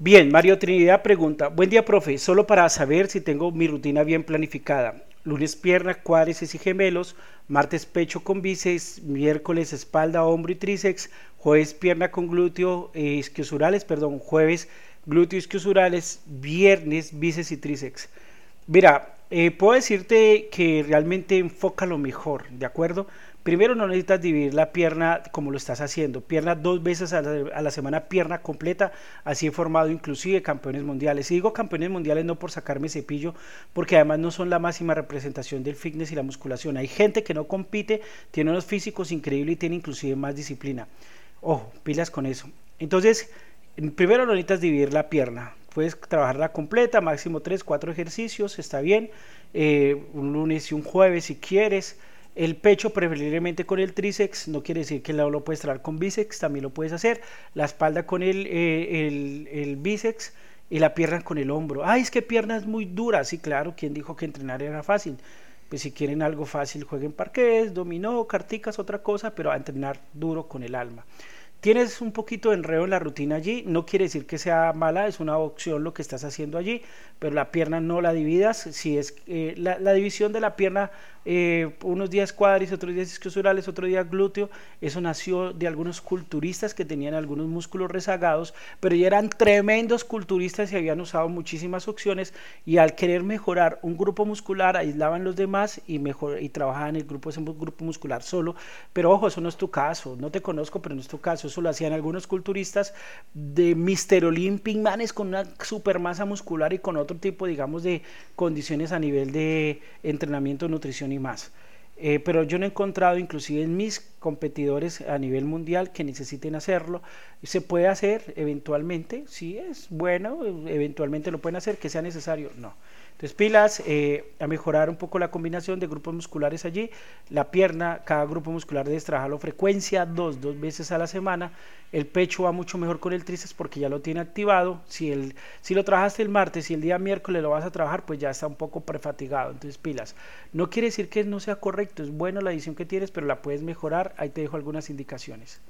Bien, Mario Trinidad pregunta, buen día profe, solo para saber si tengo mi rutina bien planificada. Lunes pierna, cuádriceps y gemelos, martes pecho con bíceps, miércoles espalda, hombro y tríceps, jueves pierna con glúteo eh, isquiosurales, perdón, jueves glúteo isquiosurales, viernes bíceps y tríceps. Mira, eh, puedo decirte que realmente enfoca lo mejor, ¿de acuerdo? Primero no necesitas dividir la pierna como lo estás haciendo, pierna dos veces a la, semana, pierna completa, así he formado inclusive campeones mundiales. Y digo campeones mundiales no por sacarme cepillo, porque además no son la máxima representación del fitness y la musculación. Hay gente que no compite, tiene unos físicos increíbles y tiene inclusive más disciplina. Ojo, pilas con eso. Entonces, primero no necesitas dividir la pierna, puedes trabajarla completa, máximo 3, 4 ejercicios, está bien, eh, un lunes y un jueves si quieres. El pecho preferiblemente con el tríceps, no quiere decir que el lado lo puedes traer con bíceps, también lo puedes hacer. La espalda con el, eh, el, el bíceps y la pierna con el hombro. Ay, es que pierna es muy dura. Sí, claro, ¿quién dijo que entrenar era fácil? Pues si quieren algo fácil, jueguen parqués, dominó, carticas, otra cosa, pero a entrenar duro con el alma. Tienes un poquito de enredo en la rutina allí, no quiere decir que sea mala, es una opción lo que estás haciendo allí, pero la pierna no la dividas, si es eh, la, división de la pierna eh, unos días cuádriceps, otros días isquiosurales, otro día glúteo. Eso nació de algunos culturistas que tenían algunos músculos rezagados, pero ya eran tremendos culturistas y habían usado muchísimas opciones y al querer mejorar un grupo muscular aislaban los demás y, mejor, y trabajaban el grupo, ese grupo muscular solo. Pero ojo, eso no es tu caso, no te conozco, pero no es tu caso. Eso lo hacían algunos culturistas de Mr. Olympic Manes con una super masa muscular y con otro tipo, digamos, de condiciones a nivel de entrenamiento, nutrición y más. Eh, pero yo no he encontrado inclusive en mis competidores a nivel mundial que necesiten hacerlo. Se puede hacer eventualmente, si es bueno, eventualmente lo pueden hacer, que sea necesario, no. Entonces pilas eh, a mejorar un poco la combinación de grupos musculares allí. La pierna, cada grupo muscular debes trabajarlo frecuencia dos, dos veces a la semana. El pecho va mucho mejor con el tríceps porque ya lo tiene activado. Si, el, si lo trabajaste el martes y el día miércoles lo vas a trabajar, pues ya está un poco prefatigado. Entonces pilas. No quiere decir que no sea correcto, es bueno la edición que tienes, pero la puedes mejorar. Ahí te dejo algunas indicaciones.